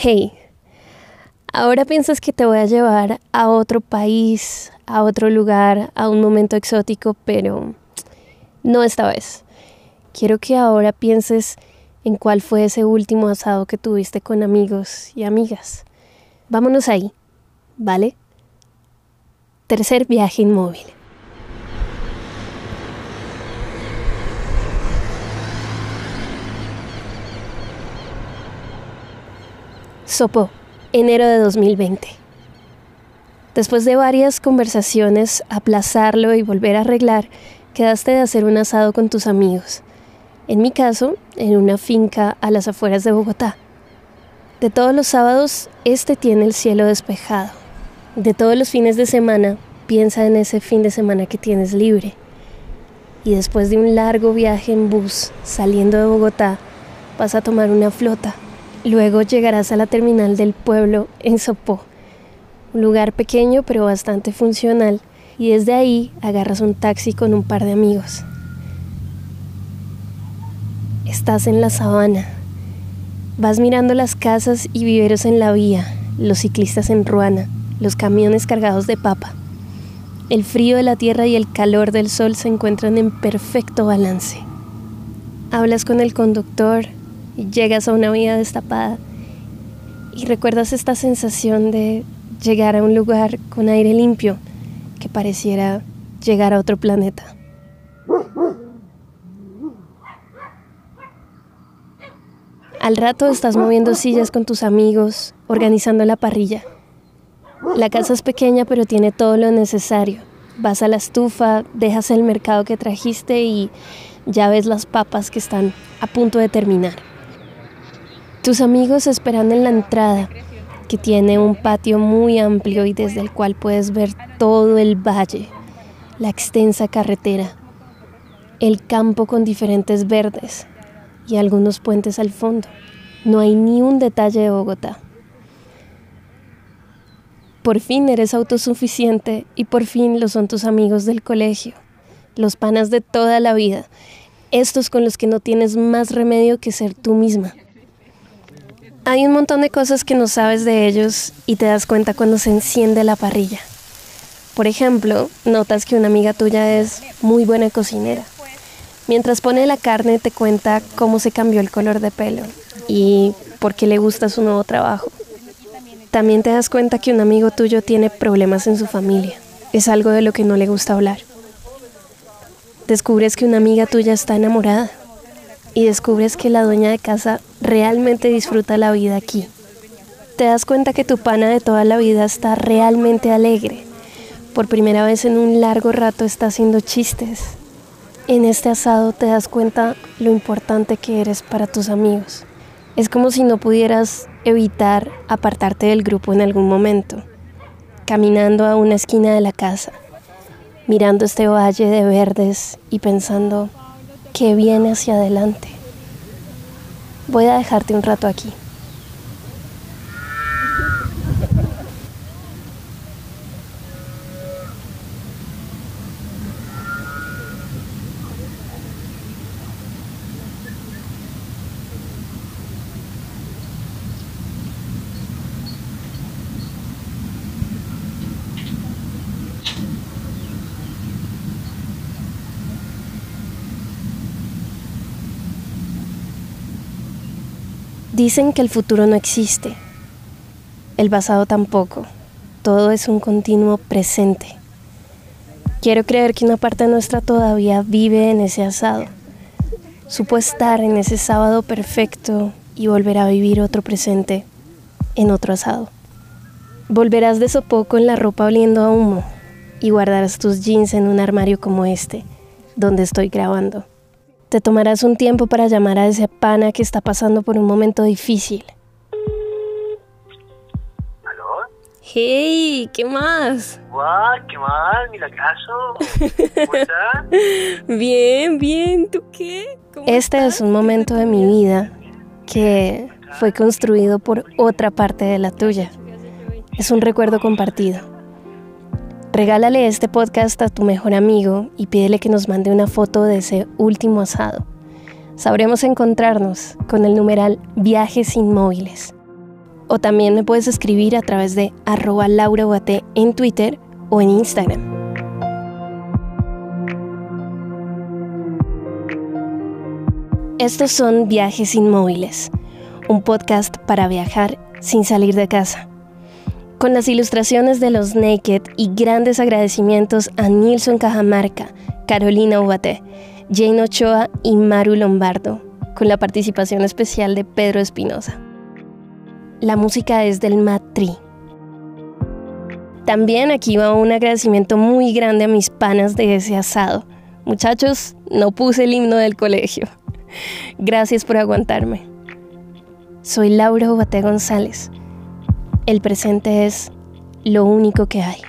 Hey, ahora piensas que te voy a llevar a otro país, a otro lugar, a un momento exótico, pero no esta vez. Quiero que ahora pienses en cuál fue ese último asado que tuviste con amigos y amigas. Vámonos ahí, ¿vale? Tercer viaje inmóvil. Sopo, enero de 2020. Después de varias conversaciones, aplazarlo y volver a arreglar, quedaste de hacer un asado con tus amigos. En mi caso, en una finca a las afueras de Bogotá. De todos los sábados, este tiene el cielo despejado. De todos los fines de semana, piensa en ese fin de semana que tienes libre. Y después de un largo viaje en bus saliendo de Bogotá, vas a tomar una flota Luego llegarás a la terminal del pueblo en Sopó, un lugar pequeño pero bastante funcional, y desde ahí agarras un taxi con un par de amigos. Estás en la sabana. Vas mirando las casas y viveros en la vía, los ciclistas en ruana, los camiones cargados de papa. El frío de la tierra y el calor del sol se encuentran en perfecto balance. Hablas con el conductor, llegas a una vía destapada y recuerdas esta sensación de llegar a un lugar con aire limpio que pareciera llegar a otro planeta. Al rato estás moviendo sillas con tus amigos, organizando la parrilla. La casa es pequeña pero tiene todo lo necesario. Vas a la estufa, dejas el mercado que trajiste y ya ves las papas que están a punto de terminar. Tus amigos esperan en la entrada, que tiene un patio muy amplio y desde el cual puedes ver todo el valle, la extensa carretera, el campo con diferentes verdes y algunos puentes al fondo. No hay ni un detalle de Bogotá. Por fin eres autosuficiente y por fin lo son tus amigos del colegio, los panas de toda la vida, estos con los que no tienes más remedio que ser tú misma. Hay un montón de cosas que no sabes de ellos y te das cuenta cuando se enciende la parrilla. Por ejemplo, notas que una amiga tuya es muy buena cocinera. Mientras pone la carne te cuenta cómo se cambió el color de pelo y por qué le gusta su nuevo trabajo. También te das cuenta que un amigo tuyo tiene problemas en su familia. Es algo de lo que no le gusta hablar. Descubres que una amiga tuya está enamorada y descubres que la dueña de casa realmente disfruta la vida aquí. Te das cuenta que tu pana de toda la vida está realmente alegre. Por primera vez en un largo rato está haciendo chistes. En este asado te das cuenta lo importante que eres para tus amigos. Es como si no pudieras evitar apartarte del grupo en algún momento, caminando a una esquina de la casa, mirando este valle de verdes y pensando, que viene hacia adelante. Voy a dejarte un rato aquí. Dicen que el futuro no existe, el pasado tampoco, todo es un continuo presente. Quiero creer que una parte nuestra todavía vive en ese asado. Supo estar en ese sábado perfecto y volver a vivir otro presente en otro asado. Volverás de eso poco en la ropa oliendo a humo y guardarás tus jeans en un armario como este, donde estoy grabando. Te tomarás un tiempo para llamar a ese pana que está pasando por un momento difícil. ¿Aló? Hey, ¿qué más? Guau, ¿qué más? Mira caso. ¿Cómo estás? bien, bien, ¿tú qué? Este es un momento de mi vida que fue construido por otra parte de la tuya. Es un recuerdo compartido. Regálale este podcast a tu mejor amigo y pídele que nos mande una foto de ese último asado. Sabremos encontrarnos con el numeral Viajes Inmóviles. O también me puedes escribir a través de arroba en Twitter o en Instagram. Estos son Viajes Inmóviles, un podcast para viajar sin salir de casa. Con las ilustraciones de los Naked y grandes agradecimientos a Nilson Cajamarca, Carolina Ubate, Jane Ochoa y Maru Lombardo, con la participación especial de Pedro Espinosa. La música es del Matri. También aquí va un agradecimiento muy grande a mis panas de ese asado. Muchachos, no puse el himno del colegio. Gracias por aguantarme. Soy Laura Ubate González. El presente es lo único que hay.